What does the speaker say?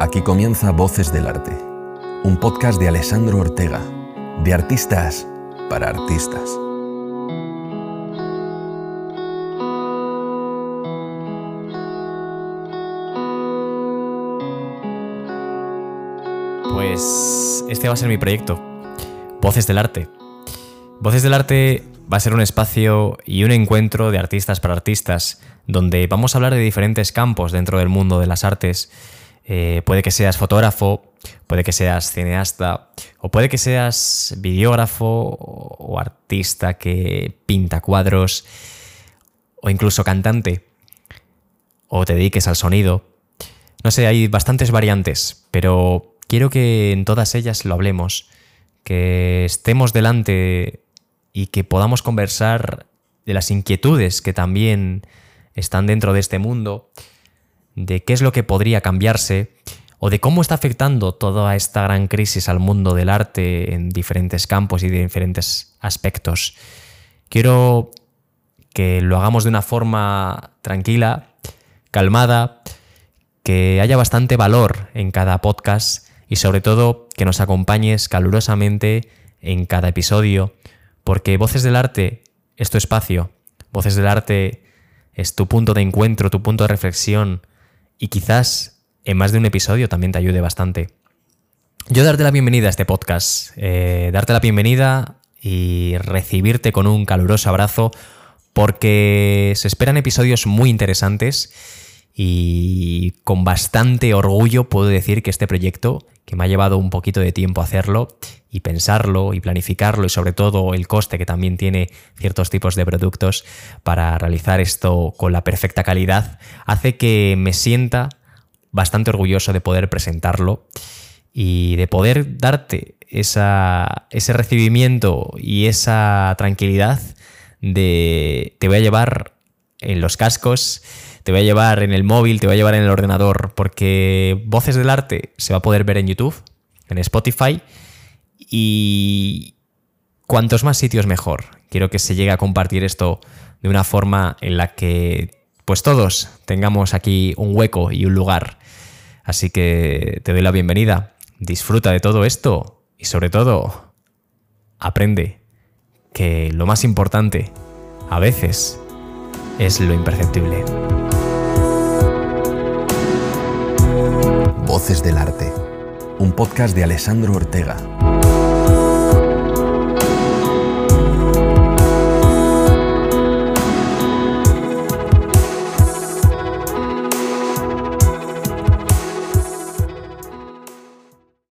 Aquí comienza Voces del Arte, un podcast de Alessandro Ortega, de artistas para artistas. Pues este va a ser mi proyecto, Voces del Arte. Voces del Arte va a ser un espacio y un encuentro de artistas para artistas, donde vamos a hablar de diferentes campos dentro del mundo de las artes. Eh, puede que seas fotógrafo, puede que seas cineasta, o puede que seas videógrafo o artista que pinta cuadros, o incluso cantante, o te dediques al sonido. No sé, hay bastantes variantes, pero quiero que en todas ellas lo hablemos, que estemos delante y que podamos conversar de las inquietudes que también están dentro de este mundo, de qué es lo que podría cambiarse o de cómo está afectando toda esta gran crisis al mundo del arte en diferentes campos y de diferentes aspectos. Quiero que lo hagamos de una forma tranquila, calmada, que haya bastante valor en cada podcast y sobre todo que nos acompañes calurosamente en cada episodio porque Voces del Arte es tu espacio, Voces del Arte es tu punto de encuentro, tu punto de reflexión y quizás en más de un episodio también te ayude bastante. Yo darte la bienvenida a este podcast, eh, darte la bienvenida y recibirte con un caluroso abrazo porque se esperan episodios muy interesantes y con bastante orgullo puedo decir que este proyecto, que me ha llevado un poquito de tiempo hacerlo, y pensarlo y planificarlo y sobre todo el coste que también tiene ciertos tipos de productos para realizar esto con la perfecta calidad, hace que me sienta bastante orgulloso de poder presentarlo y de poder darte ese recibimiento y esa tranquilidad de te voy a llevar en los cascos, te voy a llevar en el móvil, te voy a llevar en el ordenador, porque Voces del Arte se va a poder ver en YouTube, en Spotify y cuantos más sitios mejor. Quiero que se llegue a compartir esto de una forma en la que pues todos tengamos aquí un hueco y un lugar. Así que te doy la bienvenida. Disfruta de todo esto y sobre todo aprende que lo más importante a veces es lo imperceptible. Voces del Arte, un podcast de Alessandro Ortega.